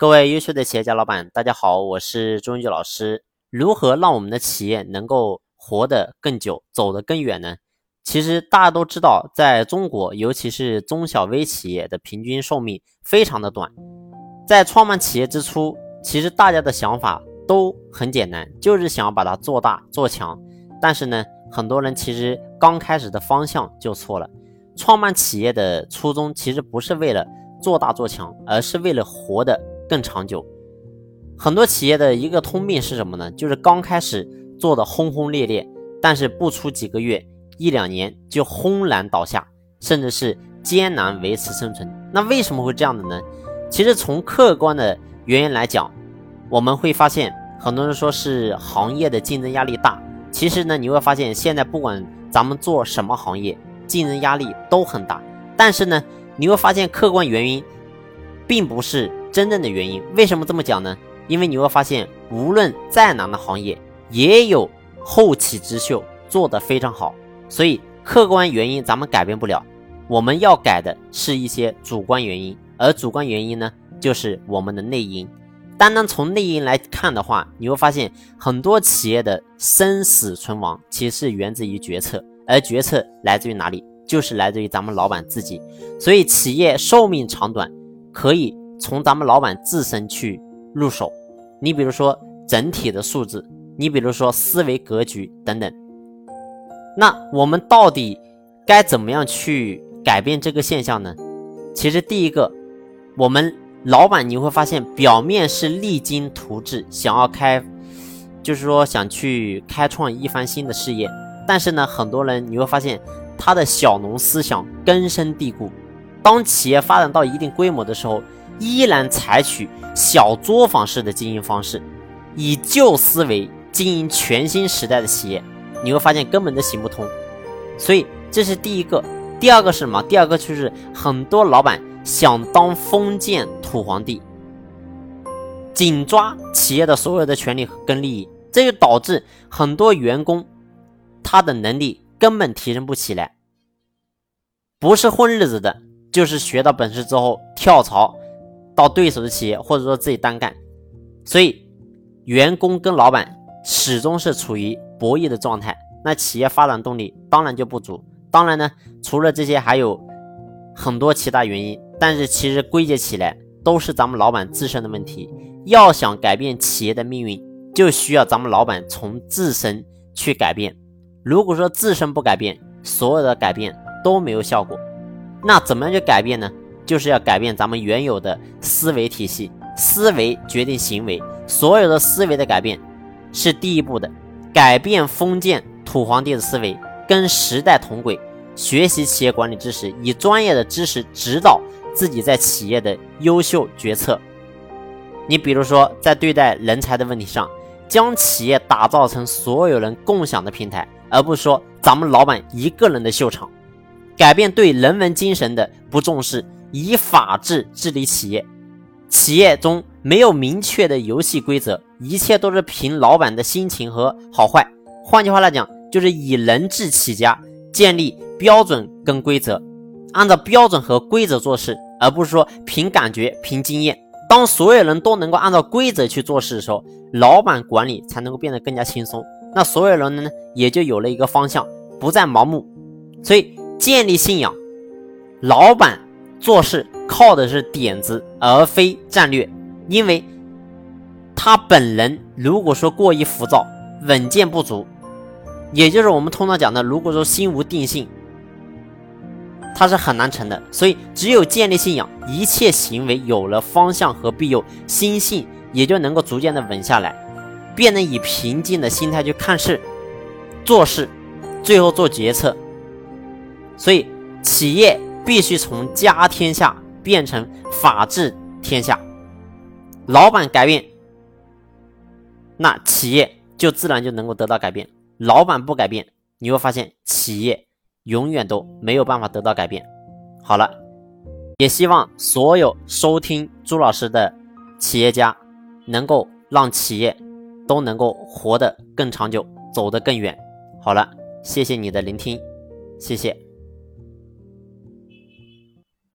各位优秀的企业家老板，大家好，我是周文举老师。如何让我们的企业能够活得更久、走得更远呢？其实大家都知道，在中国，尤其是中小微企业的平均寿命非常的短。在创办企业之初，其实大家的想法都很简单，就是想要把它做大做强。但是呢，很多人其实刚开始的方向就错了。创办企业的初衷其实不是为了做大做强，而是为了活得更长久。很多企业的一个通病是什么呢？就是刚开始做的轰轰烈烈，但是不出几个月、一两年就轰然倒下，甚至是艰难维持生存。那为什么会这样的呢？其实从客观的原因来讲，我们会发现，很多人说是行业的竞争压力大。其实呢，你会发现现在不管咱们做什么行业，竞争压力都很大。但是呢，你会发现客观原因并不是真正的原因。为什么这么讲呢？因为你会发现，无论再难的行业，也有后起之秀做得非常好。所以客观原因咱们改变不了，我们要改的是一些主观原因。而主观原因呢，就是我们的内因。单单从内因来看的话，你会发现很多企业的生死存亡，其实源自于决策，而决策来自于哪里？就是来自于咱们老板自己。所以，企业寿命长短可以从咱们老板自身去入手。你比如说整体的素质，你比如说思维格局等等。那我们到底该怎么样去改变这个现象呢？其实，第一个，我们。老板，你会发现表面是励精图治，想要开，就是说想去开创一番新的事业。但是呢，很多人你会发现他的小农思想根深蒂固。当企业发展到一定规模的时候，依然采取小作坊式的经营方式，以旧思维经营全新时代的企业，你会发现根本都行不通。所以这是第一个。第二个是什么？第二个就是很多老板。想当封建土皇帝，紧抓企业的所有的权利跟利益，这就导致很多员工他的能力根本提升不起来，不是混日子的，就是学到本事之后跳槽到对手的企业，或者说自己单干，所以员工跟老板始终是处于博弈的状态，那企业发展动力当然就不足。当然呢，除了这些，还有很多其他原因。但是其实归结起来都是咱们老板自身的问题。要想改变企业的命运，就需要咱们老板从自身去改变。如果说自身不改变，所有的改变都没有效果。那怎么样去改变呢？就是要改变咱们原有的思维体系。思维决定行为，所有的思维的改变是第一步的。改变封建土皇帝的思维，跟时代同轨，学习企业管理知识，以专业的知识指导。自己在企业的优秀决策，你比如说在对待人才的问题上，将企业打造成所有人共享的平台，而不是说咱们老板一个人的秀场。改变对人文精神的不重视，以法治治理企业，企业中没有明确的游戏规则，一切都是凭老板的心情和好坏。换句话来讲，就是以人治起家，建立标准跟规则，按照标准和规则做事。而不是说凭感觉、凭经验。当所有人都能够按照规则去做事的时候，老板管理才能够变得更加轻松。那所有人呢，也就有了一个方向，不再盲目。所以建立信仰，老板做事靠的是点子，而非战略。因为他本人如果说过于浮躁、稳健不足，也就是我们通常讲的，如果说心无定性。他是很难成的，所以只有建立信仰，一切行为有了方向和庇佑，心性也就能够逐渐的稳下来，便能以平静的心态去看事、做事，最后做决策。所以，企业必须从家天下变成法治天下，老板改变，那企业就自然就能够得到改变。老板不改变，你会发现企业。永远都没有办法得到改变。好了，也希望所有收听朱老师的企业家，能够让企业都能够活得更长久，走得更远。好了，谢谢你的聆听，谢谢。